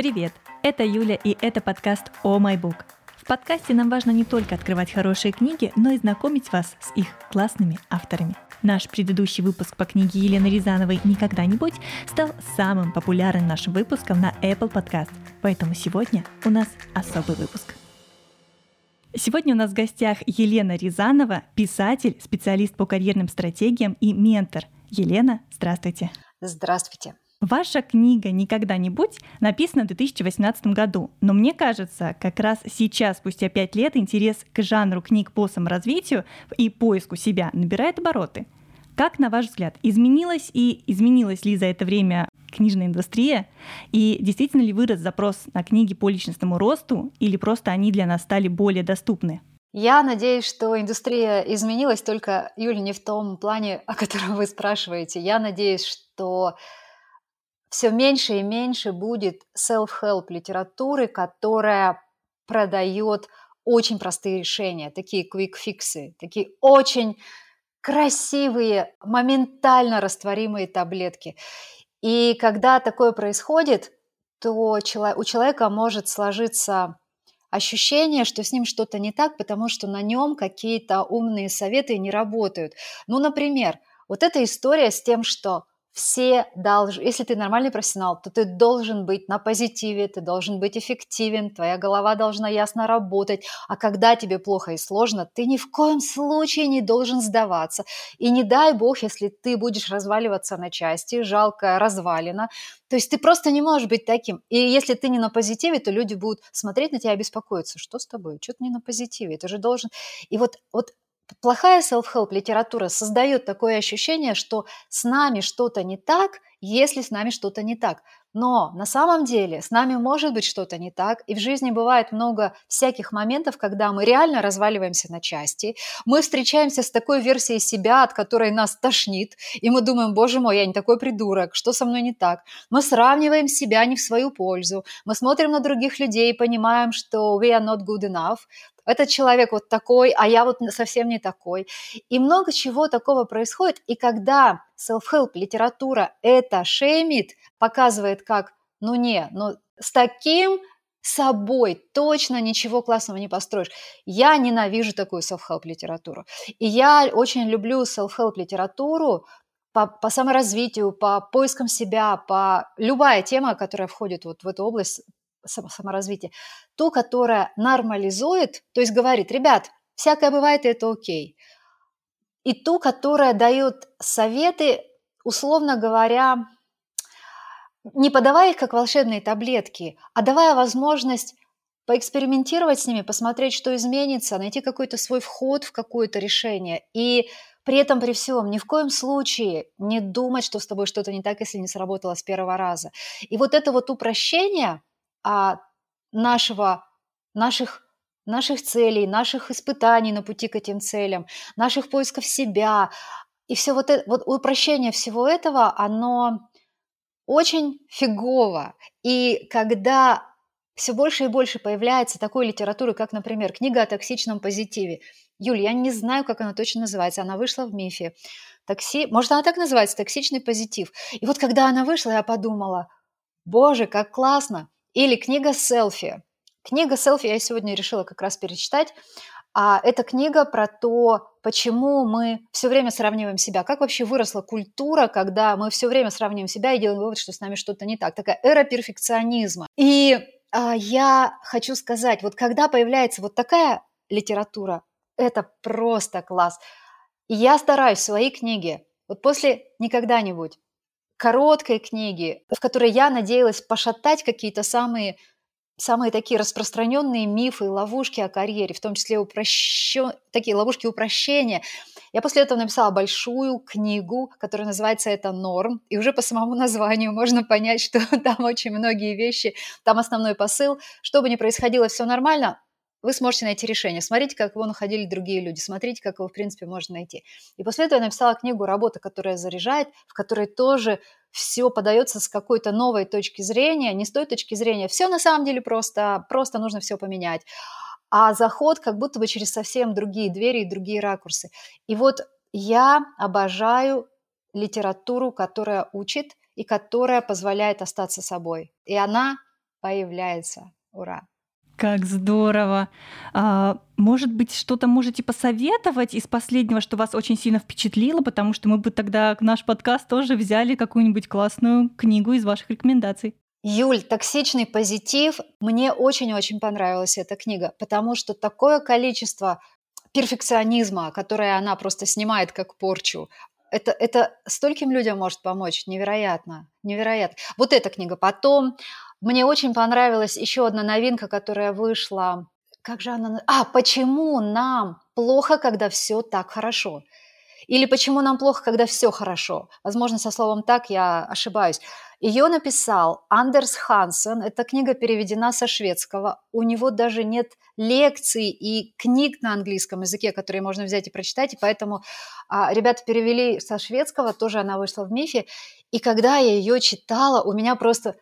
Привет! Это Юля и это подкаст «О oh My Book». В подкасте нам важно не только открывать хорошие книги, но и знакомить вас с их классными авторами. Наш предыдущий выпуск по книге Елены Рязановой «Никогда-нибудь» стал самым популярным нашим выпуском на Apple Podcast, поэтому сегодня у нас особый выпуск. Сегодня у нас в гостях Елена Рязанова, писатель, специалист по карьерным стратегиям и ментор. Елена, здравствуйте. Здравствуйте. Ваша книга «Никогда-нибудь» написана в 2018 году, но мне кажется, как раз сейчас, спустя пять лет, интерес к жанру книг по саморазвитию и поиску себя набирает обороты. Как, на ваш взгляд, изменилась и изменилась ли за это время книжная индустрия? И действительно ли вырос запрос на книги по личностному росту или просто они для нас стали более доступны? Я надеюсь, что индустрия изменилась, только, Юля, не в том плане, о котором вы спрашиваете. Я надеюсь, что все меньше и меньше будет self-help литературы, которая продает очень простые решения, такие quick-фиксы, такие очень красивые, моментально растворимые таблетки. И когда такое происходит, то у человека может сложиться ощущение, что с ним что-то не так, потому что на нем какие-то умные советы не работают. Ну, например, вот эта история с тем, что все должны, если ты нормальный профессионал, то ты должен быть на позитиве, ты должен быть эффективен, твоя голова должна ясно работать, а когда тебе плохо и сложно, ты ни в коем случае не должен сдаваться. И не дай бог, если ты будешь разваливаться на части, жалко развалина, то есть ты просто не можешь быть таким. И если ты не на позитиве, то люди будут смотреть на тебя и беспокоиться. Что с тобой? Что ты не на позитиве? Ты же должен... И вот, вот плохая self-help литература создает такое ощущение, что с нами что-то не так, если с нами что-то не так. Но на самом деле с нами может быть что-то не так, и в жизни бывает много всяких моментов, когда мы реально разваливаемся на части, мы встречаемся с такой версией себя, от которой нас тошнит, и мы думаем, боже мой, я не такой придурок, что со мной не так? Мы сравниваем себя не в свою пользу, мы смотрим на других людей и понимаем, что we are not good enough, этот человек вот такой, а я вот совсем не такой. И много чего такого происходит. И когда self-help литература это шеймит, показывает как, ну не, ну с таким собой точно ничего классного не построишь. Я ненавижу такую self-help литературу. И я очень люблю self-help литературу по, по саморазвитию, по поискам себя, по любая тема, которая входит вот в эту область саморазвития, ту, которая нормализует, то есть говорит, ребят, всякое бывает, и это окей. И ту, которая дает советы, условно говоря, не подавая их как волшебные таблетки, а давая возможность поэкспериментировать с ними, посмотреть, что изменится, найти какой-то свой вход в какое-то решение. И при этом, при всем, ни в коем случае не думать, что с тобой что-то не так, если не сработало с первого раза. И вот это вот упрощение – а, нашего, наших, наших целей, наших испытаний на пути к этим целям, наших поисков себя. И все вот это, вот упрощение всего этого, оно очень фигово. И когда все больше и больше появляется такой литературы, как, например, книга о токсичном позитиве. Юль, я не знаю, как она точно называется. Она вышла в МИФе. Такси... Может, она так называется, токсичный позитив. И вот когда она вышла, я подумала, боже, как классно. Или книга «Селфи». Книга «Селфи» я сегодня решила как раз перечитать. А это книга про то, почему мы все время сравниваем себя, как вообще выросла культура, когда мы все время сравниваем себя и делаем вывод, что с нами что-то не так. Такая эра перфекционизма. И а, я хочу сказать, вот когда появляется вот такая литература, это просто класс. И я стараюсь в своей книге, вот после «Никогда-нибудь», короткой книги, в которой я надеялась пошатать какие-то самые самые такие распространенные мифы, ловушки о карьере, в том числе упрощен... такие ловушки упрощения. Я после этого написала большую книгу, которая называется «Это норм», и уже по самому названию можно понять, что там очень многие вещи, там основной посыл. Что бы ни происходило, все нормально, вы сможете найти решение. Смотрите, как его находили другие люди, смотрите, как его, в принципе, можно найти. И после этого я написала книгу «Работа, которая заряжает», в которой тоже все подается с какой-то новой точки зрения, не с той точки зрения, все на самом деле просто, просто нужно все поменять. А заход как будто бы через совсем другие двери и другие ракурсы. И вот я обожаю литературу, которая учит и которая позволяет остаться собой. И она появляется. Ура! Как здорово! А, может быть, что-то можете посоветовать из последнего, что вас очень сильно впечатлило, потому что мы бы тогда наш подкаст тоже взяли какую-нибудь классную книгу из ваших рекомендаций. Юль, «Токсичный позитив». Мне очень-очень понравилась эта книга, потому что такое количество перфекционизма, которое она просто снимает как порчу, это, это стольким людям может помочь. Невероятно, невероятно. Вот эта книга. Потом мне очень понравилась еще одна новинка, которая вышла. Как же она? А, почему нам плохо, когда все так хорошо? Или почему нам плохо, когда все хорошо? Возможно, со словом так я ошибаюсь. Ее написал Андерс Хансен. Эта книга переведена со шведского. У него даже нет лекций и книг на английском языке, которые можно взять и прочитать. И поэтому а, ребята перевели со шведского, тоже она вышла в мифе. И когда я ее читала, у меня просто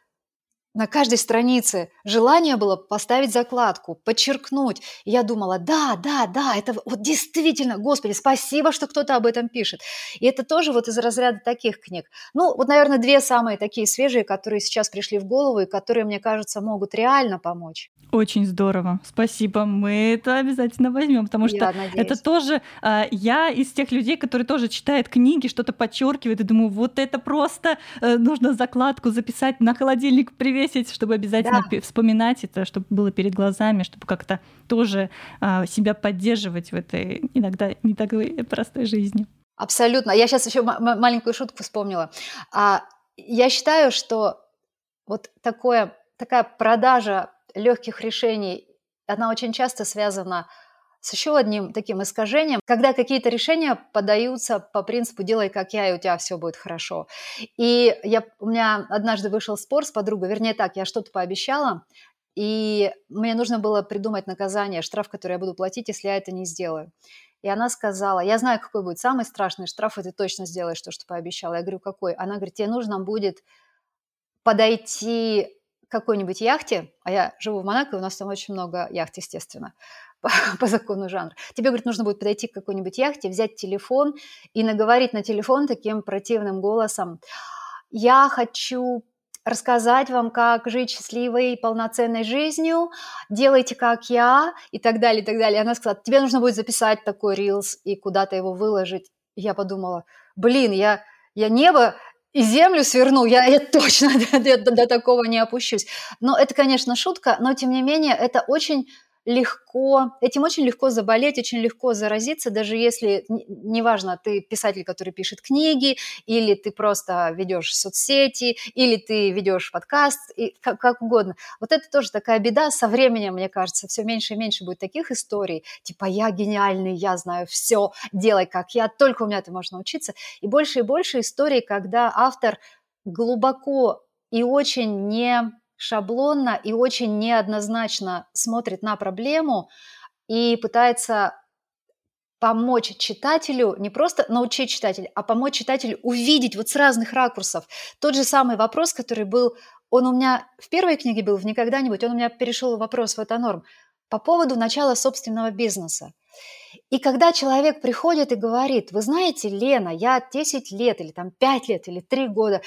на каждой странице желание было поставить закладку, подчеркнуть. И я думала, да, да, да, это вот действительно, Господи, спасибо, что кто-то об этом пишет. И это тоже вот из разряда таких книг. Ну, вот, наверное, две самые такие свежие, которые сейчас пришли в голову и которые, мне кажется, могут реально помочь. Очень здорово, спасибо. Мы это обязательно возьмем, потому что надеюсь. это тоже а, я из тех людей, которые тоже читают книги, что-то подчеркивают и думаю, вот это просто э, нужно закладку записать на холодильник привет 10, чтобы обязательно да. вспоминать это, чтобы было перед глазами, чтобы как-то тоже а, себя поддерживать в этой иногда не такой простой жизни. Абсолютно. Я сейчас еще маленькую шутку вспомнила. А, я считаю, что вот такое, такая продажа легких решений, она очень часто связана с еще одним таким искажением, когда какие-то решения подаются по принципу «делай как я, и у тебя все будет хорошо». И я, у меня однажды вышел спор с подругой, вернее так, я что-то пообещала, и мне нужно было придумать наказание, штраф, который я буду платить, если я это не сделаю. И она сказала, я знаю, какой будет самый страшный штраф, и ты точно сделаешь то, что пообещала. Я говорю, какой? Она говорит, тебе нужно будет подойти к какой-нибудь яхте, а я живу в Монако, и у нас там очень много яхт, естественно, по, по закону жанра. Тебе, говорит, нужно будет подойти к какой-нибудь яхте, взять телефон и наговорить на телефон таким противным голосом. Я хочу рассказать вам, как жить счастливой, полноценной жизнью, делайте как я и так далее, и так далее. Она сказала, тебе нужно будет записать такой рилс и куда-то его выложить. И я подумала, блин, я, я небо и землю сверну, я, я точно до, до, до такого не опущусь. Но это, конечно, шутка, но тем не менее это очень легко, этим очень легко заболеть, очень легко заразиться, даже если, неважно, ты писатель, который пишет книги, или ты просто ведешь соцсети, или ты ведешь подкаст, и как, как угодно. Вот это тоже такая беда. Со временем, мне кажется, все меньше и меньше будет таких историй, типа «я гениальный, я знаю все, делай как я, только у меня ты можешь научиться». И больше и больше историй, когда автор глубоко и очень не шаблонно и очень неоднозначно смотрит на проблему и пытается помочь читателю, не просто научить читателя, а помочь читателю увидеть вот с разных ракурсов тот же самый вопрос, который был, он у меня в первой книге был в «Никогда-нибудь», он у меня перешел вопрос в это норм, по поводу начала собственного бизнеса. И когда человек приходит и говорит, вы знаете, Лена, я 10 лет или там 5 лет или 3 года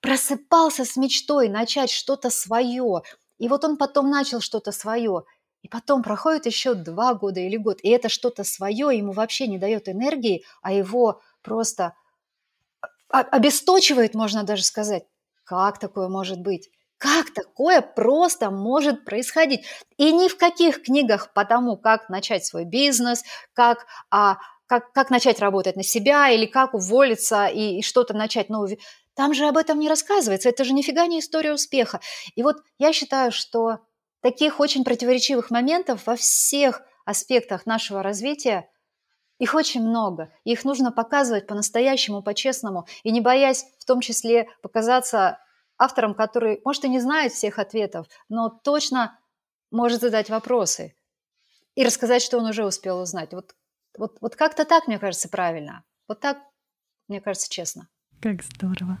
просыпался с мечтой начать что-то свое. И вот он потом начал что-то свое. И потом проходит еще два года или год, и это что-то свое ему вообще не дает энергии, а его просто обесточивает, можно даже сказать. Как такое может быть? Как такое просто может происходить? И ни в каких книгах по тому, как начать свой бизнес, как а, как, как начать работать на себя или как уволиться и, и что-то начать новое. Там же об этом не рассказывается, это же нифига не история успеха. И вот я считаю, что таких очень противоречивых моментов во всех аспектах нашего развития их очень много. Их нужно показывать по-настоящему, по-честному, и не боясь в том числе показаться автором, который, может, и не знает всех ответов, но точно может задать вопросы и рассказать, что он уже успел узнать. Вот, вот, вот как-то так, мне кажется, правильно. Вот так, мне кажется, честно. Как здорово.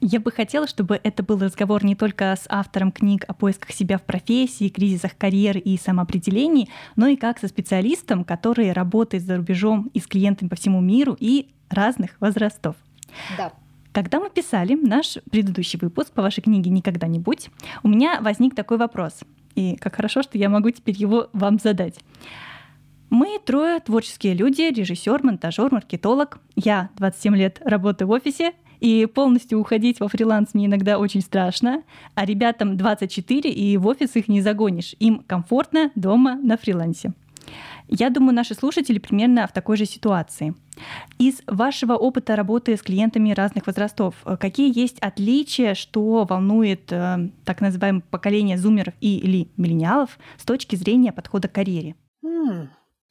Я бы хотела, чтобы это был разговор не только с автором книг о поисках себя в профессии, кризисах карьеры и самоопределении, но и как со специалистом, который работает за рубежом и с клиентами по всему миру и разных возрастов. Да. Когда мы писали наш предыдущий выпуск по вашей книге «Никогда не будь», у меня возник такой вопрос. И как хорошо, что я могу теперь его вам задать. Мы трое творческие люди, режиссер, монтажер, маркетолог. Я 27 лет работаю в офисе, и полностью уходить во фриланс мне иногда очень страшно. А ребятам 24, и в офис их не загонишь. Им комфортно дома на фрилансе. Я думаю, наши слушатели примерно в такой же ситуации. Из вашего опыта работы с клиентами разных возрастов, э, какие есть отличия, что волнует э, так называемое поколение зумеров и или миллениалов с точки зрения подхода к карьере?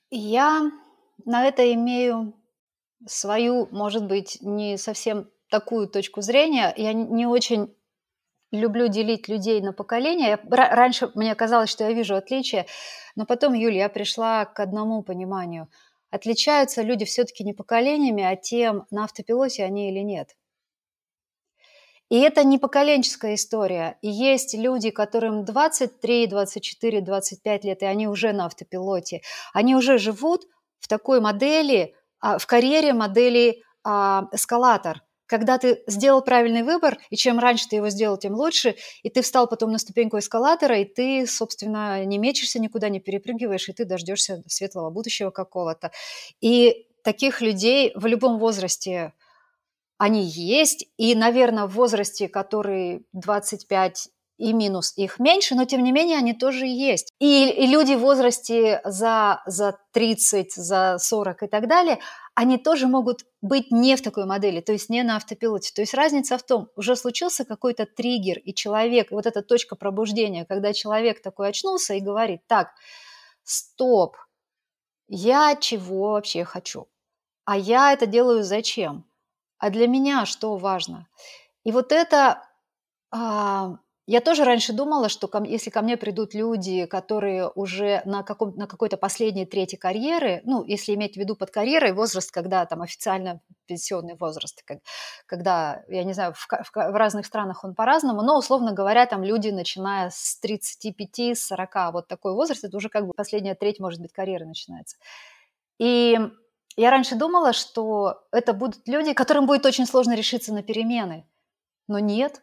Я на это имею свою, может быть, не совсем такую точку зрения. Я не очень люблю делить людей на поколения. раньше мне казалось, что я вижу отличия, но потом, Юля, я пришла к одному пониманию. Отличаются люди все-таки не поколениями, а тем, на автопилоте они или нет. И это не поколенческая история. И есть люди, которым 23, 24, 25 лет, и они уже на автопилоте. Они уже живут в такой модели, а, в карьере модели а, эскалатор – когда ты сделал правильный выбор, и чем раньше ты его сделал, тем лучше, и ты встал потом на ступеньку эскалатора, и ты, собственно, не мечешься никуда, не перепрыгиваешь, и ты дождешься светлого будущего какого-то. И таких людей в любом возрасте они есть, и, наверное, в возрасте, который 25 и минус их меньше, но тем не менее они тоже есть. И, и люди в возрасте за, за 30, за 40 и так далее, они тоже могут быть не в такой модели, то есть не на автопилоте. То есть разница в том, уже случился какой-то триггер, и человек, вот эта точка пробуждения, когда человек такой очнулся и говорит, так, стоп, я чего вообще хочу? А я это делаю зачем? А для меня что важно? И вот это а, я тоже раньше думала, что ко, если ко мне придут люди, которые уже на, каком, на какой-то последней трети карьеры, ну, если иметь в виду под карьерой возраст, когда там официально пенсионный возраст, как, когда, я не знаю, в, в, в разных странах он по-разному, но, условно говоря, там люди, начиная с 35-40, вот такой возраст, это уже как бы последняя треть, может быть, карьеры начинается. И я раньше думала, что это будут люди, которым будет очень сложно решиться на перемены. Но нет,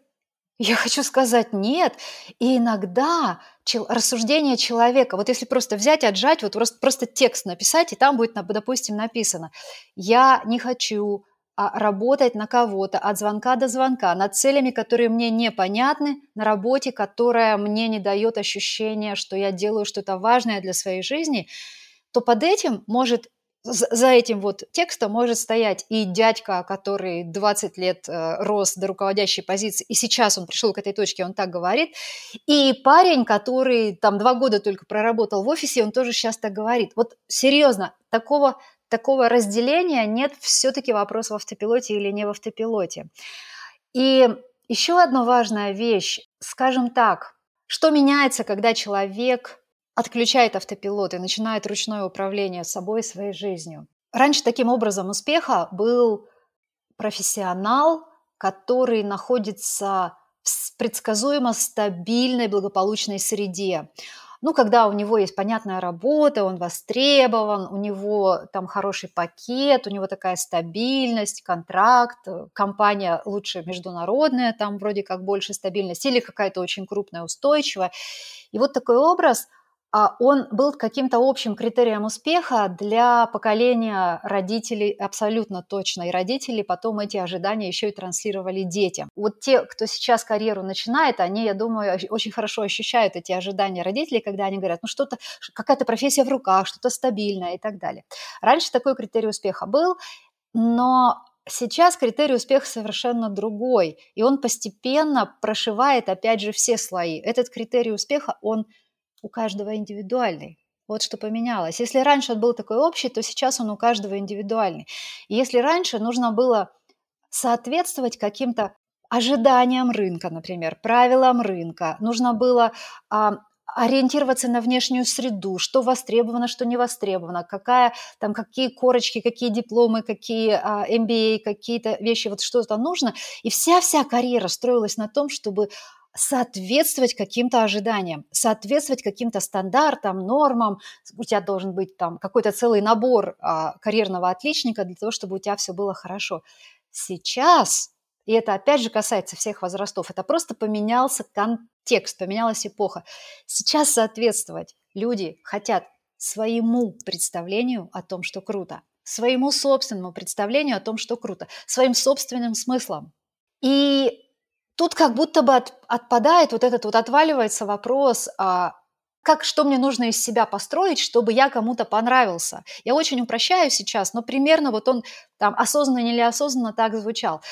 я хочу сказать нет. И иногда чел- рассуждение человека, вот если просто взять, отжать, вот просто, просто текст написать, и там будет, допустим, написано, я не хочу а, работать на кого-то от звонка до звонка, над целями, которые мне непонятны, на работе, которая мне не дает ощущения, что я делаю что-то важное для своей жизни, то под этим может за этим вот текстом может стоять и дядька, который 20 лет э, рос до руководящей позиции, и сейчас он пришел к этой точке, он так говорит, и парень, который там два года только проработал в офисе, он тоже сейчас так говорит. Вот серьезно, такого, такого разделения нет, все-таки вопрос в автопилоте или не в автопилоте. И еще одна важная вещь, скажем так, что меняется, когда человек отключает автопилот и начинает ручное управление собой и своей жизнью. Раньше таким образом успеха был профессионал, который находится в предсказуемо стабильной, благополучной среде. Ну, когда у него есть понятная работа, он востребован, у него там хороший пакет, у него такая стабильность, контракт, компания лучше международная, там вроде как больше стабильность, или какая-то очень крупная, устойчивая. И вот такой образ – он был каким-то общим критерием успеха для поколения родителей абсолютно точно. И родители потом эти ожидания еще и транслировали детям. Вот те, кто сейчас карьеру начинает, они, я думаю, очень хорошо ощущают эти ожидания родителей, когда они говорят, ну что-то, какая-то профессия в руках, что-то стабильное и так далее. Раньше такой критерий успеха был, но Сейчас критерий успеха совершенно другой, и он постепенно прошивает, опять же, все слои. Этот критерий успеха, он у каждого индивидуальный. Вот что поменялось. Если раньше он был такой общий, то сейчас он у каждого индивидуальный. И если раньше нужно было соответствовать каким-то ожиданиям рынка, например, правилам рынка, нужно было а, ориентироваться на внешнюю среду, что востребовано, что не востребовано, какая, там, какие корочки, какие дипломы, какие а, MBA, какие-то вещи, вот что-то нужно. И вся-вся карьера строилась на том, чтобы соответствовать каким-то ожиданиям, соответствовать каким-то стандартам, нормам. У тебя должен быть там какой-то целый набор а, карьерного отличника для того, чтобы у тебя все было хорошо. Сейчас и это опять же касается всех возрастов, это просто поменялся контекст, поменялась эпоха. Сейчас соответствовать люди хотят своему представлению о том, что круто, своему собственному представлению о том, что круто, своим собственным смыслом. И тут как будто бы от, отпадает вот этот вот, отваливается вопрос, а, как, что мне нужно из себя построить, чтобы я кому-то понравился. Я очень упрощаю сейчас, но примерно вот он там осознанно или неосознанно так звучал.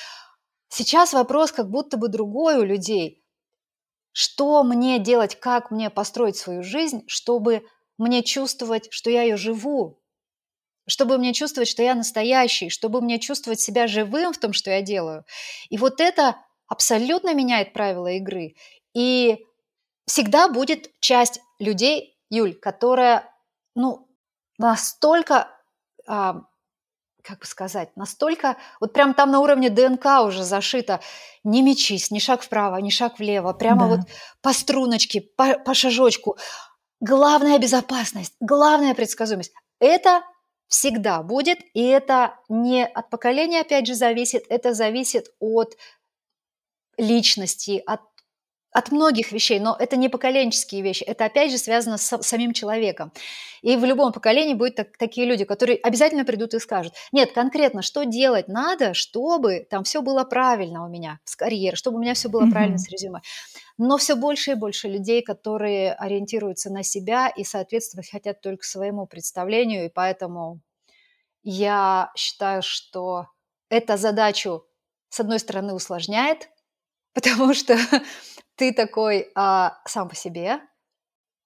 Сейчас вопрос как будто бы другой у людей. Что мне делать, как мне построить свою жизнь, чтобы мне чувствовать, что я ее живу, чтобы мне чувствовать, что я настоящий, чтобы мне чувствовать себя живым в том, что я делаю. И вот это абсолютно меняет правила игры. И всегда будет часть людей, Юль, которая, ну, настолько, а, как бы сказать, настолько, вот прям там на уровне ДНК уже зашито, не мечись, ни шаг вправо, ни шаг влево, прямо да. вот по струночке, по, по шажочку. Главная безопасность, главная предсказуемость. Это всегда будет, и это не от поколения, опять же, зависит, это зависит от личности, от, от многих вещей, но это не поколенческие вещи, это опять же связано с самим человеком. И в любом поколении будут так, такие люди, которые обязательно придут и скажут, нет, конкретно, что делать надо, чтобы там все было правильно у меня с карьерой, чтобы у меня все было mm-hmm. правильно с резюме. Но все больше и больше людей, которые ориентируются на себя и соответствовать хотят только своему представлению, и поэтому я считаю, что эта задачу, с одной стороны, усложняет, потому что ты такой а, сам по себе,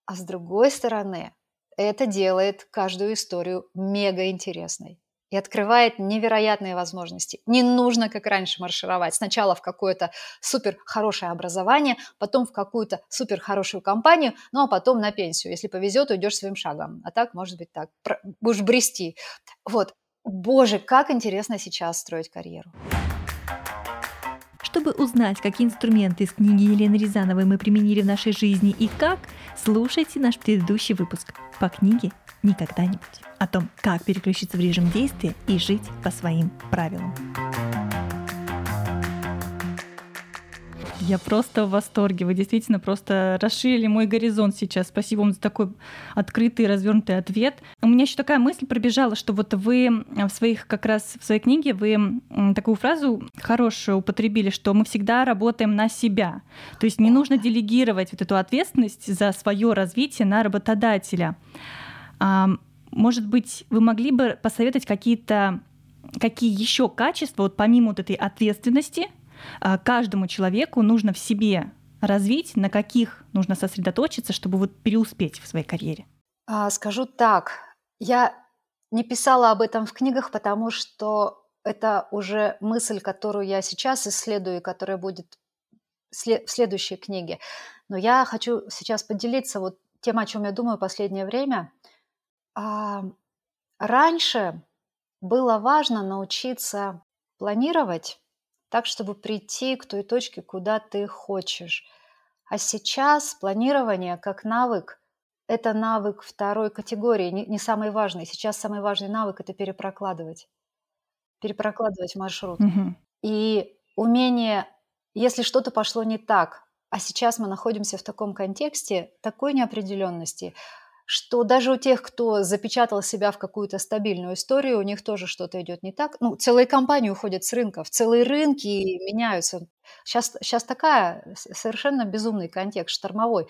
а с другой стороны, это делает каждую историю мега интересной и открывает невероятные возможности. Не нужно, как раньше, маршировать. Сначала в какое-то супер хорошее образование, потом в какую-то супер хорошую компанию, ну а потом на пенсию. Если повезет, уйдешь своим шагом. А так, может быть, так. Будешь брести. Вот. Боже, как интересно сейчас строить карьеру. Чтобы узнать, какие инструменты из книги Елены Рязановой мы применили в нашей жизни и как, слушайте наш предыдущий выпуск по книге «Никогда-нибудь» о том, как переключиться в режим действия и жить по своим правилам. Я просто в восторге. Вы действительно просто расширили мой горизонт сейчас. Спасибо вам за такой открытый, развернутый ответ. У меня еще такая мысль пробежала, что вот вы в своих как раз в своей книге вы такую фразу хорошую употребили, что мы всегда работаем на себя. То есть не нужно делегировать вот эту ответственность за свое развитие на работодателя. Может быть, вы могли бы посоветовать какие-то какие еще качества, вот помимо вот этой ответственности, а, каждому человеку нужно в себе развить, на каких нужно сосредоточиться, чтобы вот преуспеть в своей карьере? А, скажу так, я не писала об этом в книгах, потому что это уже мысль, которую я сейчас исследую, и которая будет в следующей книге. Но я хочу сейчас поделиться вот тем, о чем я думаю в последнее время. А, раньше было важно научиться планировать так, чтобы прийти к той точке, куда ты хочешь. А сейчас планирование как навык – это навык второй категории, не, не самый важный. Сейчас самый важный навык – это перепрокладывать. Перепрокладывать маршрут. Угу. И умение, если что-то пошло не так, а сейчас мы находимся в таком контексте, такой неопределенности, что даже у тех, кто запечатал себя в какую-то стабильную историю, у них тоже что-то идет не так. Ну, целые компании уходят с рынков, целые рынки меняются. Сейчас, сейчас такая совершенно безумный контекст, штормовой.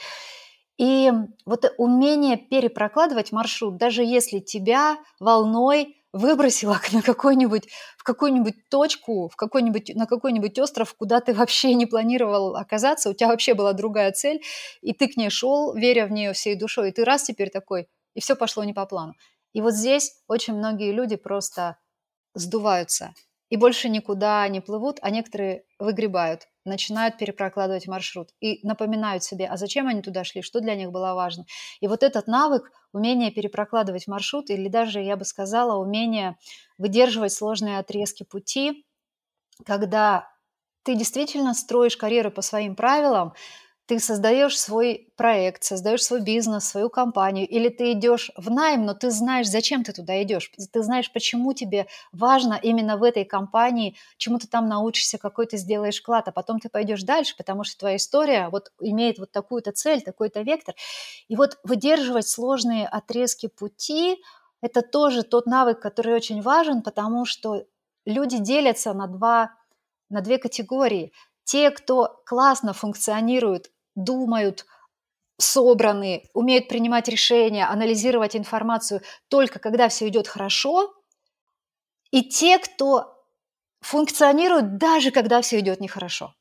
И вот умение перепрокладывать маршрут, даже если тебя волной выбросила на какой-нибудь, в какую-нибудь точку, в какой-нибудь, на какой-нибудь остров, куда ты вообще не планировал оказаться, у тебя вообще была другая цель, и ты к ней шел, веря в нее всей душой, и ты раз теперь такой, и все пошло не по плану. И вот здесь очень многие люди просто сдуваются и больше никуда не плывут, а некоторые выгребают начинают перепрокладывать маршрут и напоминают себе, а зачем они туда шли, что для них было важно. И вот этот навык, умение перепрокладывать маршрут, или даже, я бы сказала, умение выдерживать сложные отрезки пути, когда ты действительно строишь карьеру по своим правилам, ты создаешь свой проект, создаешь свой бизнес, свою компанию, или ты идешь в найм, но ты знаешь, зачем ты туда идешь, ты знаешь, почему тебе важно именно в этой компании, чему ты там научишься, какой ты сделаешь вклад, а потом ты пойдешь дальше, потому что твоя история вот имеет вот такую-то цель, такой-то вектор. И вот выдерживать сложные отрезки пути – это тоже тот навык, который очень важен, потому что люди делятся на два на две категории. Те, кто классно функционирует думают, собраны, умеют принимать решения, анализировать информацию только когда все идет хорошо, и те, кто функционируют даже когда все идет нехорошо.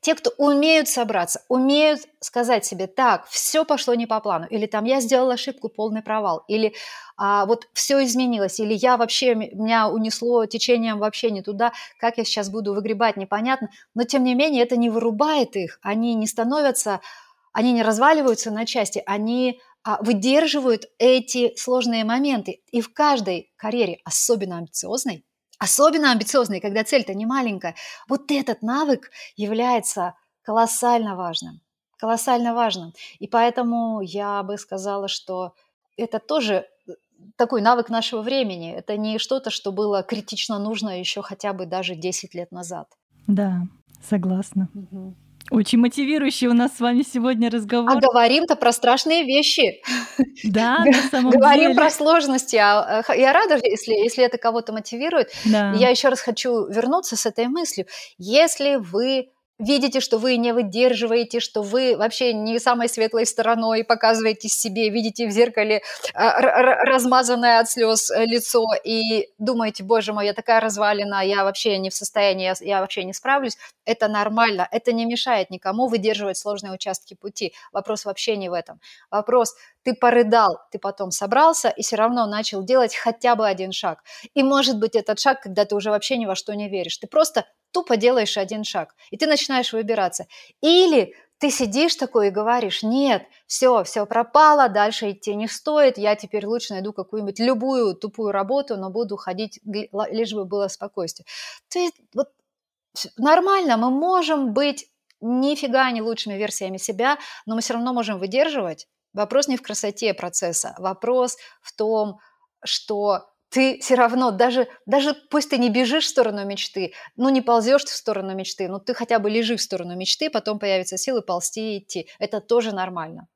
Те, кто умеют собраться, умеют сказать себе, так, все пошло не по плану, или там я сделала ошибку, полный провал, или а, вот все изменилось, или я вообще, меня унесло течением вообще не туда, как я сейчас буду выгребать, непонятно. Но тем не менее это не вырубает их, они не становятся, они не разваливаются на части, они а, выдерживают эти сложные моменты. И в каждой карьере, особенно амбициозной, особенно амбициозные, когда цель-то не маленькая, вот этот навык является колоссально важным. Колоссально важным. И поэтому я бы сказала, что это тоже э, такой навык нашего времени. Это не что-то, что было критично нужно еще хотя бы даже 10 лет назад. Да, согласна. Угу. Очень мотивирующий у нас с вами сегодня разговор. А говорим-то про страшные вещи. Да, на самом Говорим деле. про сложности. А, э, я рада, если, если это кого-то мотивирует. Да. Я еще раз хочу вернуться с этой мыслью. Если вы видите, что вы не выдерживаете, что вы вообще не самой светлой стороной показываете себе, видите в зеркале а, размазанное от слез э, лицо и думаете, боже мой, я такая развалина, я вообще не в состоянии, я, я вообще не справлюсь, это нормально, это не мешает никому выдерживать сложные участки пути. Вопрос вообще не в этом. Вопрос, ты порыдал, ты потом собрался и все равно начал делать хотя бы один шаг. И может быть этот шаг, когда ты уже вообще ни во что не веришь. Ты просто тупо делаешь один шаг, и ты начинаешь выбираться. Или ты сидишь такой и говоришь, нет, все, все пропало, дальше идти не стоит, я теперь лучше найду какую-нибудь любую тупую работу, но буду ходить, лишь бы было спокойствие. То есть вот нормально, мы можем быть нифига не лучшими версиями себя, но мы все равно можем выдерживать. Вопрос не в красоте процесса, вопрос в том, что ты все равно, даже, даже пусть ты не бежишь в сторону мечты, ну не ползешь в сторону мечты, но ты хотя бы лежишь в сторону мечты, потом появятся силы ползти и идти. Это тоже нормально.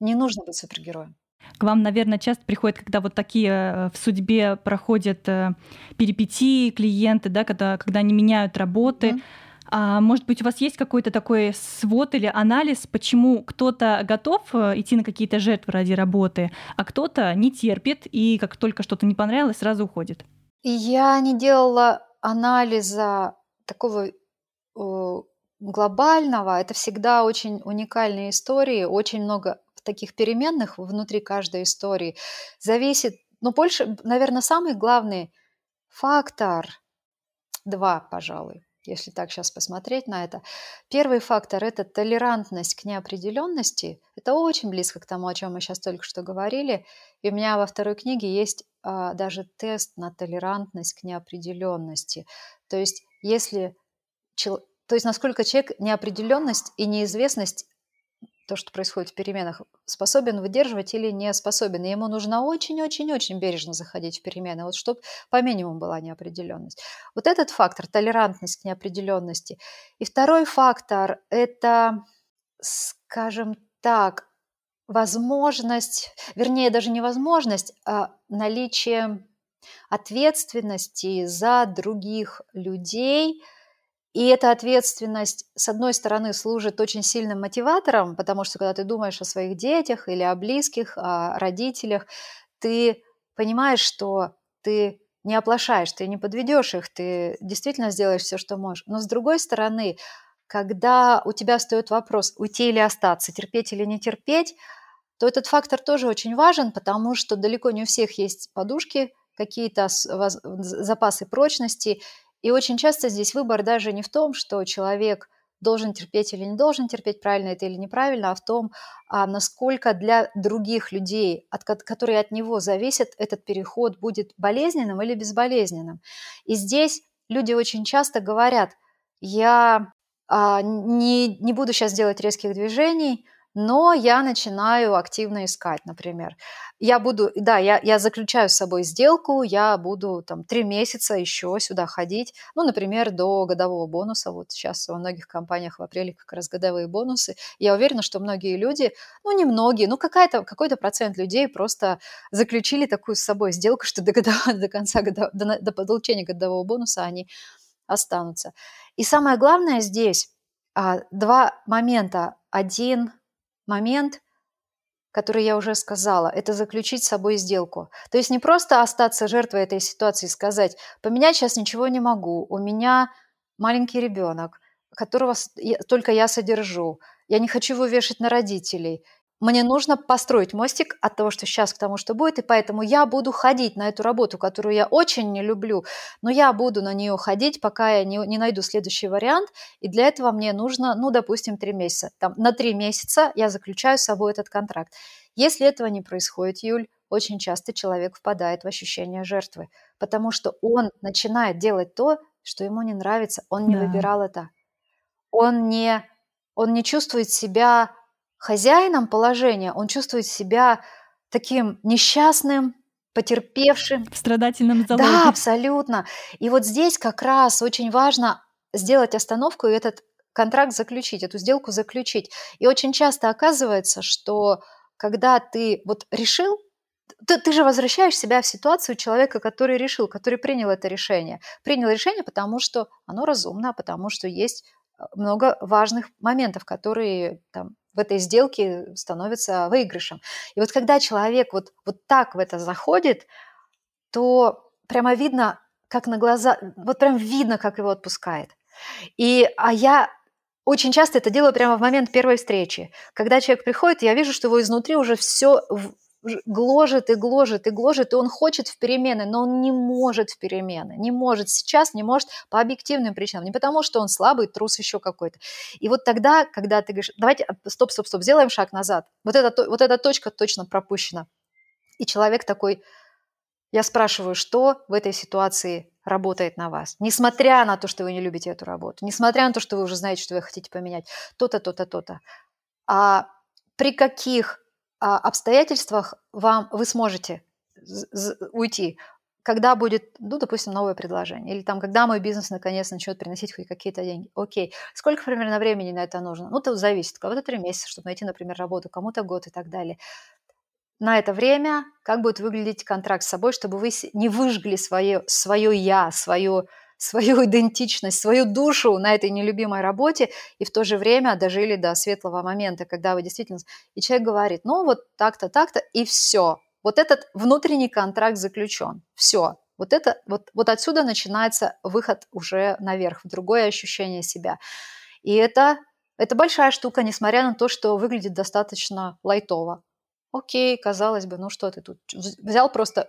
Не нужно быть супергероем. К вам, наверное, часто приходят, когда вот такие э, в судьбе проходят э, перипетии клиенты, да, когда, когда они меняют работы. Mm-hmm а может быть, у вас есть какой-то такой свод или анализ, почему кто-то готов э, идти на какие-то жертвы ради работы, а кто-то не терпит и как только что-то не понравилось, сразу уходит? Я не делала анализа такого глобального. Это всегда очень уникальные истории, очень много таких переменных внутри каждой истории. Зависит, ну, больше, наверное, самый главный фактор, два, пожалуй, если так сейчас посмотреть на это. Первый фактор – это толерантность к неопределенности. Это очень близко к тому, о чем мы сейчас только что говорили. И у меня во второй книге есть а, даже тест на толерантность к неопределенности. То есть, если то есть насколько человек неопределенность и неизвестность то, что происходит в переменах, способен выдерживать или не способен. И ему нужно очень-очень-очень бережно заходить в перемены, вот чтобы по минимуму была неопределенность. Вот этот фактор, толерантность к неопределенности. И второй фактор – это, скажем так, возможность, вернее, даже не возможность, а наличие ответственности за других людей – и эта ответственность, с одной стороны, служит очень сильным мотиватором, потому что когда ты думаешь о своих детях или о близких, о родителях, ты понимаешь, что ты не оплошаешь, ты не подведешь их, ты действительно сделаешь все, что можешь. Но с другой стороны, когда у тебя встает вопрос, уйти или остаться, терпеть или не терпеть, то этот фактор тоже очень важен, потому что далеко не у всех есть подушки, какие-то запасы прочности, и очень часто здесь выбор даже не в том, что человек должен терпеть или не должен терпеть, правильно это или неправильно, а в том, а насколько для других людей, от, которые от него зависят, этот переход будет болезненным или безболезненным. И здесь люди очень часто говорят, я а, не, не буду сейчас делать резких движений, но я начинаю активно искать, например. Я буду, да, я, я заключаю с собой сделку, я буду там три месяца еще сюда ходить, ну, например, до годового бонуса. Вот сейчас во многих компаниях в апреле как раз годовые бонусы. Я уверена, что многие люди, ну, не многие, ну, какая-то, какой-то процент людей просто заключили такую с собой сделку, что до, годового, до конца до, до получения годового бонуса они останутся. И самое главное здесь а, два момента. Один момент, который я уже сказала, это заключить с собой сделку. То есть не просто остаться жертвой этой ситуации и сказать, поменять сейчас ничего не могу, у меня маленький ребенок, которого только я содержу, я не хочу его вешать на родителей, мне нужно построить мостик от того, что сейчас, к тому, что будет, и поэтому я буду ходить на эту работу, которую я очень не люблю, но я буду на нее ходить, пока я не, не найду следующий вариант, и для этого мне нужно, ну, допустим, три месяца. Там, на три месяца я заключаю с собой этот контракт. Если этого не происходит, Юль, очень часто человек впадает в ощущение жертвы, потому что он начинает делать то, что ему не нравится, он не да. выбирал это. Он не, он не чувствует себя хозяином положения, он чувствует себя таким несчастным, потерпевшим. В страдательном залоге. Да, абсолютно. И вот здесь как раз очень важно сделать остановку и этот контракт заключить, эту сделку заключить. И очень часто оказывается, что когда ты вот решил, ты, ты же возвращаешь себя в ситуацию человека, который решил, который принял это решение. Принял решение, потому что оно разумно, потому что есть э, много важных моментов, которые там, в этой сделке становится выигрышем. И вот когда человек вот, вот так в это заходит, то прямо видно, как на глаза, вот прям видно, как его отпускает. И, а я очень часто это делаю прямо в момент первой встречи. Когда человек приходит, я вижу, что его изнутри уже все гложет и гложет и гложет, и он хочет в перемены, но он не может в перемены, не может сейчас, не может по объективным причинам, не потому что он слабый, трус еще какой-то. И вот тогда, когда ты говоришь, давайте, стоп, стоп, стоп, сделаем шаг назад, вот, эта, вот эта точка точно пропущена. И человек такой, я спрашиваю, что в этой ситуации работает на вас, несмотря на то, что вы не любите эту работу, несмотря на то, что вы уже знаете, что вы хотите поменять, то-то, то-то, то-то. А при каких а, обстоятельствах вам, вы сможете уйти, когда будет, ну, допустим, новое предложение, или там, когда мой бизнес наконец начнет приносить хоть какие-то деньги. Окей, сколько примерно времени на это нужно? Ну, это зависит. Кого-то три месяца, чтобы найти, например, работу, кому-то год и так далее. На это время как будет выглядеть контракт с собой, чтобы вы не выжгли свое, свое «я», свое свою идентичность, свою душу на этой нелюбимой работе и в то же время дожили до светлого момента, когда вы действительно... И человек говорит, ну вот так-то, так-то, и все. Вот этот внутренний контракт заключен. Все. Вот, это, вот, вот отсюда начинается выход уже наверх, в другое ощущение себя. И это, это большая штука, несмотря на то, что выглядит достаточно лайтово. Окей, казалось бы, ну что ты тут взял просто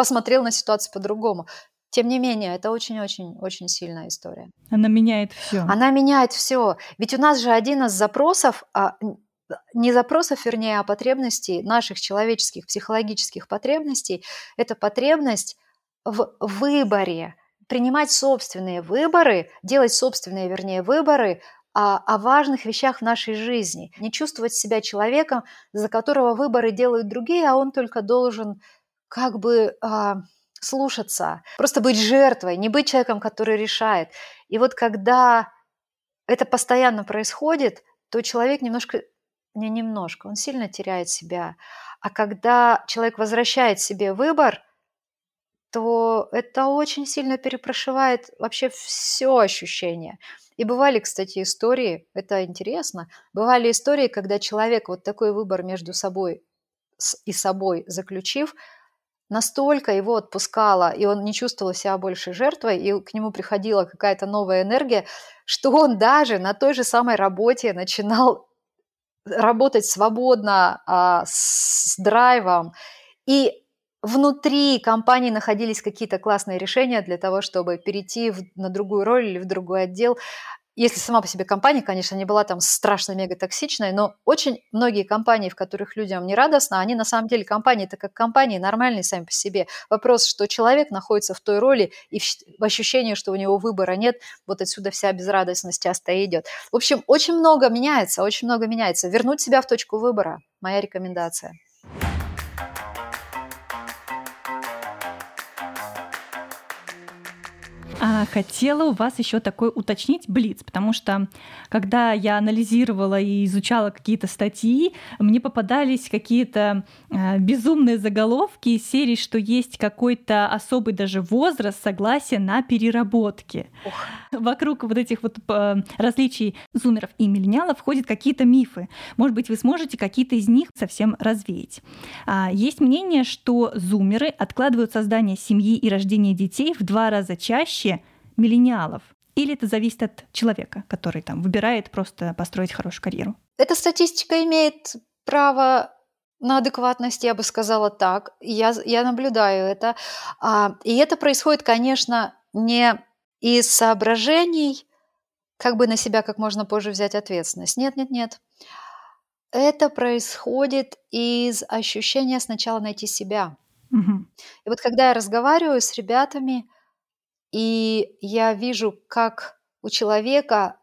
посмотрел на ситуацию по-другому. Тем не менее, это очень-очень-очень сильная история. Она меняет все. Она меняет все. Ведь у нас же один из запросов, а, не запросов, вернее, а потребностей, наших человеческих психологических потребностей, это потребность в выборе, принимать собственные выборы, делать собственные, вернее, выборы о, о важных вещах в нашей жизни. Не чувствовать себя человеком, за которого выборы делают другие, а он только должен как бы... Слушаться, просто быть жертвой, не быть человеком, который решает. И вот когда это постоянно происходит, то человек немножко, не немножко, он сильно теряет себя. А когда человек возвращает себе выбор, то это очень сильно перепрошивает вообще все ощущение. И бывали, кстати, истории, это интересно, бывали истории, когда человек вот такой выбор между собой и собой заключив, настолько его отпускало, и он не чувствовал себя больше жертвой, и к нему приходила какая-то новая энергия, что он даже на той же самой работе начинал работать свободно, а, с драйвом. И внутри компании находились какие-то классные решения для того, чтобы перейти в, на другую роль или в другой отдел. Если сама по себе компания, конечно, не была там страшно мега токсичной, но очень многие компании, в которых людям не радостно, они на самом деле компании, это как компании нормальные сами по себе. Вопрос, что человек находится в той роли и в ощущении, что у него выбора нет, вот отсюда вся безрадостность часто идет. В общем, очень много меняется, очень много меняется. Вернуть себя в точку выбора – моя рекомендация. Хотела у вас еще такой уточнить блиц, потому что когда я анализировала и изучала какие-то статьи, мне попадались какие-то э, безумные заголовки из серии, что есть какой-то особый даже возраст согласия на переработки. Ох. Вокруг вот этих вот э, различий зумеров и миллениалов ходят какие-то мифы. Может быть, вы сможете какие-то из них совсем развеять. А, есть мнение, что зумеры откладывают создание семьи и рождение детей в два раза чаще, миллениалов? Или это зависит от человека, который там выбирает просто построить хорошую карьеру? Эта статистика имеет право на адекватность, я бы сказала так. Я, я наблюдаю это. А, и это происходит, конечно, не из соображений, как бы на себя как можно позже взять ответственность. Нет, нет, нет. Это происходит из ощущения сначала найти себя. Угу. И вот когда я разговариваю с ребятами, и я вижу, как у человека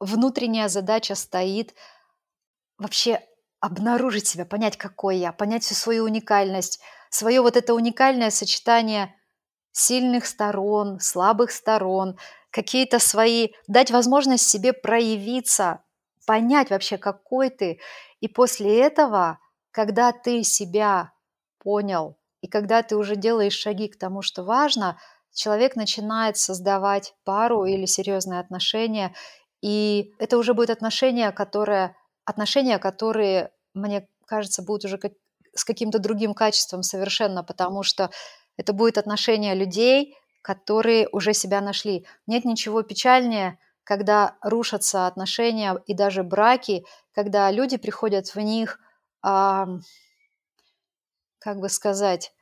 внутренняя задача стоит вообще обнаружить себя, понять, какой я, понять всю свою уникальность, свое вот это уникальное сочетание сильных сторон, слабых сторон, какие-то свои, дать возможность себе проявиться, понять вообще, какой ты. И после этого, когда ты себя понял, и когда ты уже делаешь шаги к тому, что важно – человек начинает создавать пару или серьезные отношения, и это уже будет отношения, которые, отношения, которые, мне кажется, будут уже как, с каким-то другим качеством совершенно, потому что это будет отношения людей, которые уже себя нашли. Нет ничего печальнее, когда рушатся отношения и даже браки, когда люди приходят в них, а, как бы сказать,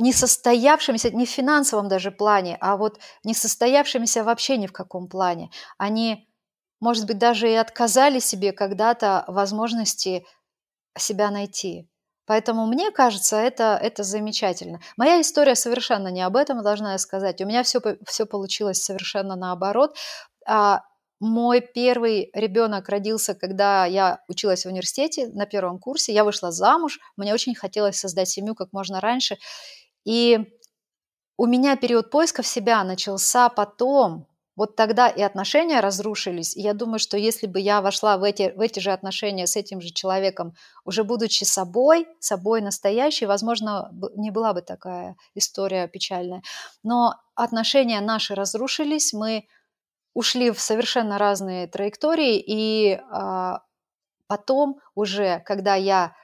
несостоявшимися, не в финансовом даже плане, а вот несостоявшимися вообще ни в каком плане. Они, может быть, даже и отказали себе когда-то возможности себя найти. Поэтому мне кажется, это, это замечательно. Моя история совершенно не об этом, должна я сказать. У меня все, все получилось совершенно наоборот. А мой первый ребенок родился, когда я училась в университете на первом курсе. Я вышла замуж. Мне очень хотелось создать семью как можно раньше. И у меня период поиска в себя начался потом, вот тогда и отношения разрушились. И я думаю, что если бы я вошла в эти, в эти же отношения с этим же человеком, уже будучи собой, собой настоящей, возможно, не была бы такая история печальная. Но отношения наши разрушились, мы ушли в совершенно разные траектории, и а, потом уже, когда я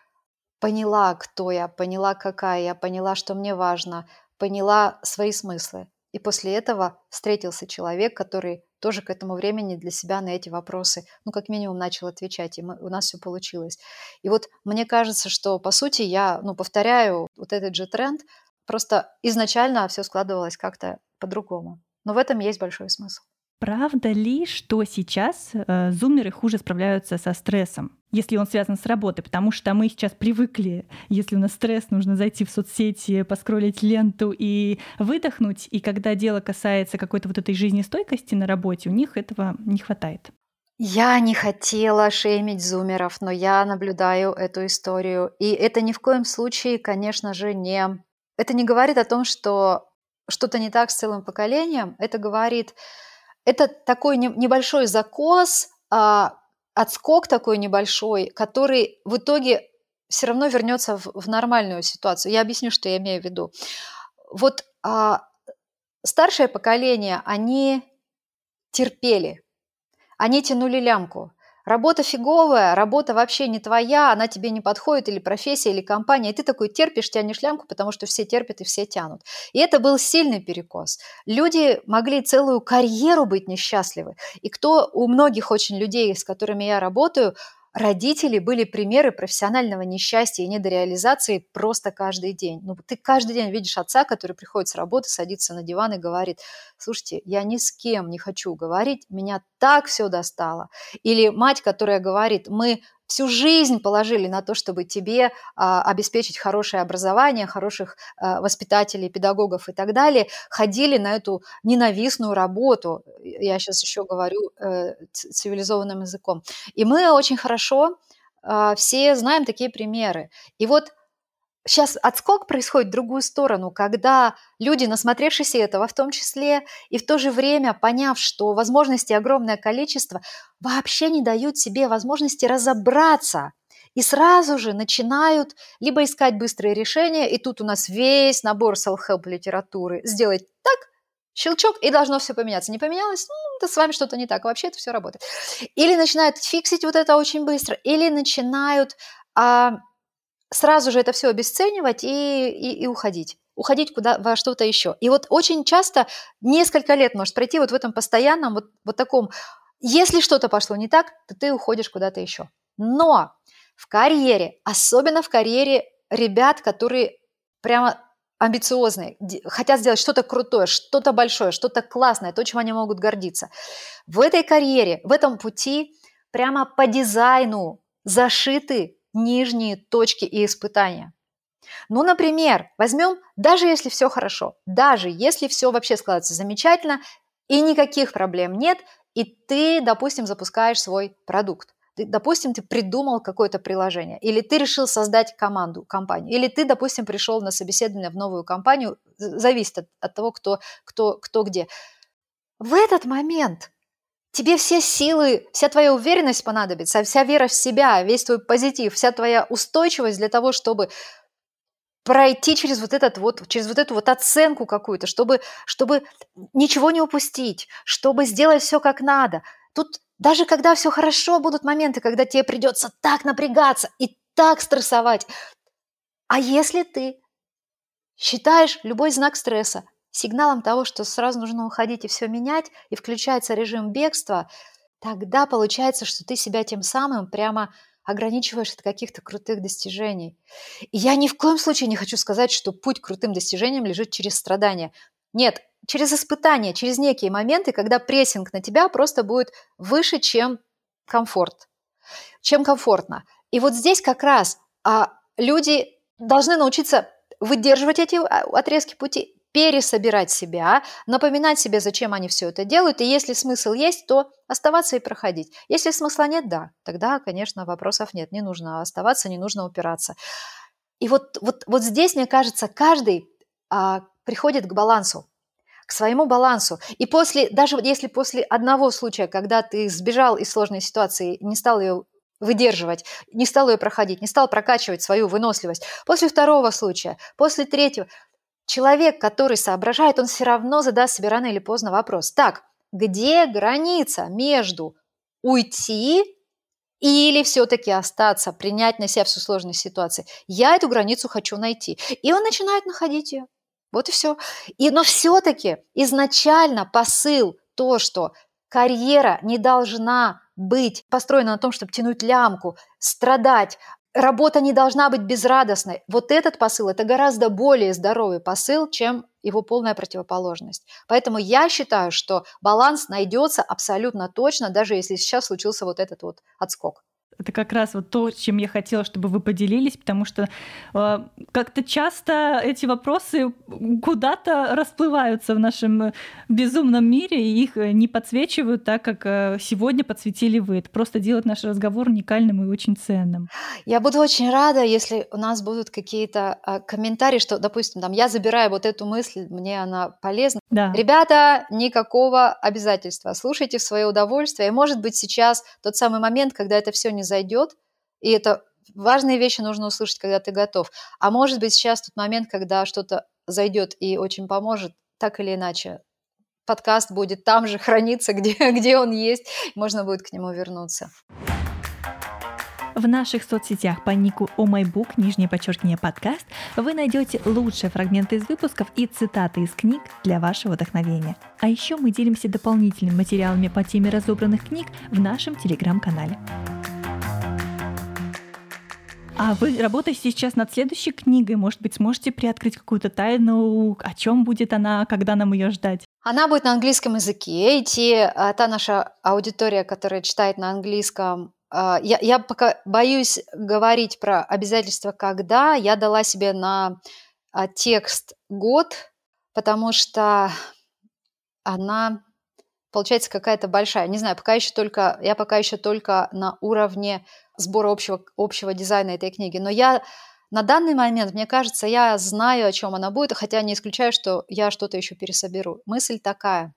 поняла, кто я, поняла, какая я, поняла, что мне важно, поняла свои смыслы. И после этого встретился человек, который тоже к этому времени для себя на эти вопросы, ну, как минимум, начал отвечать, и мы, у нас все получилось. И вот мне кажется, что, по сути, я, ну, повторяю вот этот же тренд, просто изначально все складывалось как-то по-другому. Но в этом есть большой смысл. Правда ли, что сейчас э, зумеры хуже справляются со стрессом, если он связан с работой? Потому что мы сейчас привыкли, если у нас стресс, нужно зайти в соцсети, поскролить ленту и выдохнуть. И когда дело касается какой-то вот этой жизнестойкости на работе, у них этого не хватает. Я не хотела шеймить зумеров, но я наблюдаю эту историю. И это ни в коем случае, конечно же, не... Это не говорит о том, что что-то не так с целым поколением. Это говорит это такой небольшой закос, а, отскок такой небольшой, который в итоге все равно вернется в, в нормальную ситуацию. Я объясню, что я имею в виду. Вот а, старшее поколение, они терпели, они тянули лямку. Работа фиговая, работа вообще не твоя, она тебе не подходит, или профессия, или компания, и ты такой терпишь, тянешь лямку, потому что все терпят и все тянут. И это был сильный перекос. Люди могли целую карьеру быть несчастливы. И кто у многих очень людей, с которыми я работаю, родители были примеры профессионального несчастья и недореализации просто каждый день. Ну, ты каждый день видишь отца, который приходит с работы, садится на диван и говорит, слушайте, я ни с кем не хочу говорить, меня так все достало. Или мать, которая говорит, мы всю жизнь положили на то, чтобы тебе а, обеспечить хорошее образование, хороших а, воспитателей, педагогов и так далее, ходили на эту ненавистную работу. Я сейчас еще говорю э, цивилизованным языком. И мы очень хорошо а, все знаем такие примеры. И вот сейчас отскок происходит в другую сторону, когда люди, насмотревшись этого в том числе, и в то же время поняв, что возможностей огромное количество, вообще не дают себе возможности разобраться и сразу же начинают либо искать быстрые решения, и тут у нас весь набор self-help литературы, сделать так, щелчок, и должно все поменяться. Не поменялось, ну, да с вами что-то не так, вообще это все работает. Или начинают фиксить вот это очень быстро, или начинают а, сразу же это все обесценивать и, и, и уходить уходить куда во что-то еще. И вот очень часто несколько лет может пройти вот в этом постоянном вот, вот таком, если что-то пошло не так, то ты уходишь куда-то еще. Но в карьере, особенно в карьере ребят, которые прямо амбициозные, хотят сделать что-то крутое, что-то большое, что-то классное, то, чем они могут гордиться. В этой карьере, в этом пути прямо по дизайну зашиты нижние точки и испытания. Ну, например, возьмем, даже если все хорошо, даже если все вообще складывается замечательно и никаких проблем нет, и ты, допустим, запускаешь свой продукт. Ты, допустим, ты придумал какое-то приложение, или ты решил создать команду, компанию, или ты, допустим, пришел на собеседование в новую компанию, зависит от, от того, кто, кто, кто где. В этот момент тебе все силы, вся твоя уверенность понадобится, вся вера в себя, весь твой позитив, вся твоя устойчивость для того, чтобы пройти через вот этот вот, через вот эту вот оценку какую-то, чтобы, чтобы ничего не упустить, чтобы сделать все как надо. Тут даже когда все хорошо, будут моменты, когда тебе придется так напрягаться и так стрессовать. А если ты считаешь любой знак стресса сигналом того, что сразу нужно уходить и все менять, и включается режим бегства, тогда получается, что ты себя тем самым прямо ограничиваешь от каких-то крутых достижений. И я ни в коем случае не хочу сказать, что путь к крутым достижениям лежит через страдания. Нет, через испытания, через некие моменты, когда прессинг на тебя просто будет выше, чем комфорт, чем комфортно. И вот здесь как раз а, люди должны научиться выдерживать эти а, отрезки пути, пересобирать себя, напоминать себе, зачем они все это делают, и если смысл есть, то оставаться и проходить. Если смысла нет, да, тогда, конечно, вопросов нет, не нужно оставаться, не нужно упираться. И вот, вот, вот здесь, мне кажется, каждый а, приходит к балансу, к своему балансу. И после, даже если после одного случая, когда ты сбежал из сложной ситуации, не стал ее выдерживать, не стал ее проходить, не стал прокачивать свою выносливость. После второго случая, после третьего, человек, который соображает, он все равно задаст себе рано или поздно вопрос. Так, где граница между уйти или все-таки остаться, принять на себя всю сложность ситуации? Я эту границу хочу найти. И он начинает находить ее. Вот и все. И, но все-таки изначально посыл то, что карьера не должна быть построена на том, чтобы тянуть лямку, страдать, работа не должна быть безрадостной. Вот этот посыл – это гораздо более здоровый посыл, чем его полная противоположность. Поэтому я считаю, что баланс найдется абсолютно точно, даже если сейчас случился вот этот вот отскок. Это как раз вот то, чем я хотела, чтобы вы поделились, потому что э, как-то часто эти вопросы куда-то расплываются в нашем безумном мире, и их не подсвечивают так, как э, сегодня подсветили вы. Это просто делает наш разговор уникальным и очень ценным. Я буду очень рада, если у нас будут какие-то э, комментарии, что, допустим, там, я забираю вот эту мысль, мне она полезна. Да. Ребята, никакого обязательства. Слушайте в свое удовольствие. И, может быть, сейчас тот самый момент, когда это все не зайдет, и это важные вещи нужно услышать, когда ты готов. А может быть, сейчас тот момент, когда что-то зайдет и очень поможет, так или иначе. Подкаст будет там же храниться, где, где он есть, можно будет к нему вернуться. В наших соцсетях по нику OMyBook, нижнее подчеркивание подкаст, вы найдете лучшие фрагменты из выпусков и цитаты из книг для вашего вдохновения. А еще мы делимся дополнительными материалами по теме разобранных книг в нашем телеграм-канале. А вы работаете сейчас над следующей книгой? Может быть, сможете приоткрыть какую-то тайну? О чем будет она? Когда нам ее ждать? Она будет на английском языке. И те, а, та наша аудитория, которая читает на английском, а, я, я пока боюсь говорить про обязательства когда. Я дала себе на а, текст год, потому что она получается какая-то большая. Не знаю, пока еще только, я пока еще только на уровне сбора общего, общего дизайна этой книги. Но я на данный момент, мне кажется, я знаю, о чем она будет, хотя не исключаю, что я что-то еще пересоберу. Мысль такая.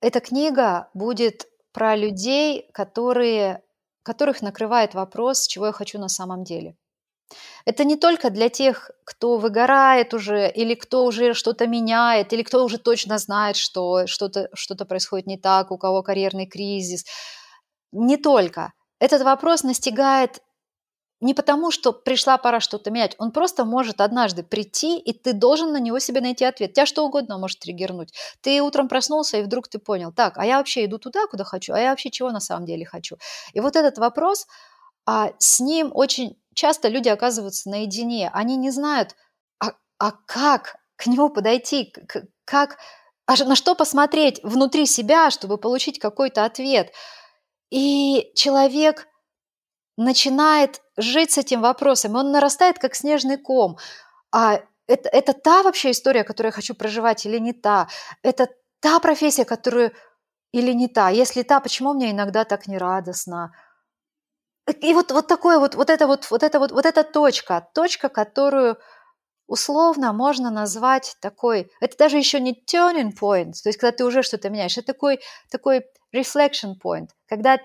Эта книга будет про людей, которые, которых накрывает вопрос, чего я хочу на самом деле. Это не только для тех, кто выгорает уже, или кто уже что-то меняет, или кто уже точно знает, что что-то что происходит не так, у кого карьерный кризис. Не только. Этот вопрос настигает не потому, что пришла пора что-то менять. Он просто может однажды прийти, и ты должен на него себе найти ответ. Тебя что угодно может триггернуть. Ты утром проснулся, и вдруг ты понял, так, а я вообще иду туда, куда хочу, а я вообще чего на самом деле хочу. И вот этот вопрос, а с ним очень часто люди оказываются наедине. Они не знают, а, а как к нему подойти, как, а на что посмотреть внутри себя, чтобы получить какой-то ответ. И человек начинает жить с этим вопросом, он нарастает как снежный ком. А это, это та вообще история, которую я хочу проживать или не та? Это та профессия, которую или не та? Если та, почему мне иногда так нерадостно? И вот, вот такое вот, вот это вот, вот это вот, вот эта точка, точка, которую условно можно назвать такой, это даже еще не turning point, то есть когда ты уже что-то меняешь, это такой, такой reflection point, когда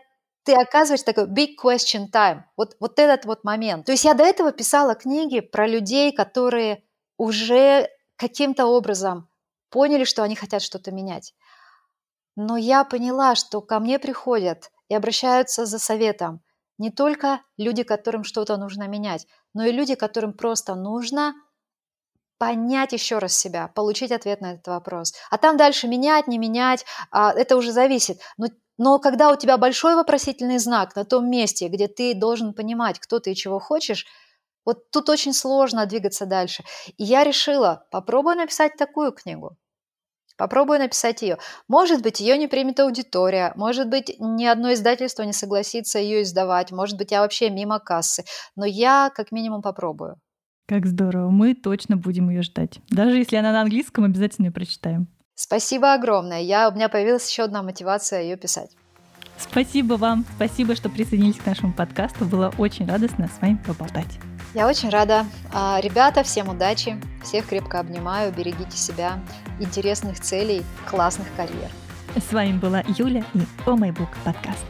ты оказываешься такой big question time, вот, вот этот вот момент. То есть я до этого писала книги про людей, которые уже каким-то образом поняли, что они хотят что-то менять. Но я поняла, что ко мне приходят и обращаются за советом не только люди, которым что-то нужно менять, но и люди, которым просто нужно понять еще раз себя, получить ответ на этот вопрос. А там дальше менять, не менять, а, это уже зависит. Но но когда у тебя большой вопросительный знак на том месте, где ты должен понимать, кто ты и чего хочешь, вот тут очень сложно двигаться дальше. И я решила, попробую написать такую книгу. Попробую написать ее. Может быть, ее не примет аудитория, может быть, ни одно издательство не согласится ее издавать, может быть, я вообще мимо кассы, но я как минимум попробую. Как здорово, мы точно будем ее ждать. Даже если она на английском, обязательно ее прочитаем. Спасибо огромное. Я, у меня появилась еще одна мотивация ее писать. Спасибо вам. Спасибо, что присоединились к нашему подкасту. Было очень радостно с вами поболтать. Я очень рада. А, ребята, всем удачи. Всех крепко обнимаю. Берегите себя. Интересных целей, классных карьер. С вами была Юля и О Book подкаст.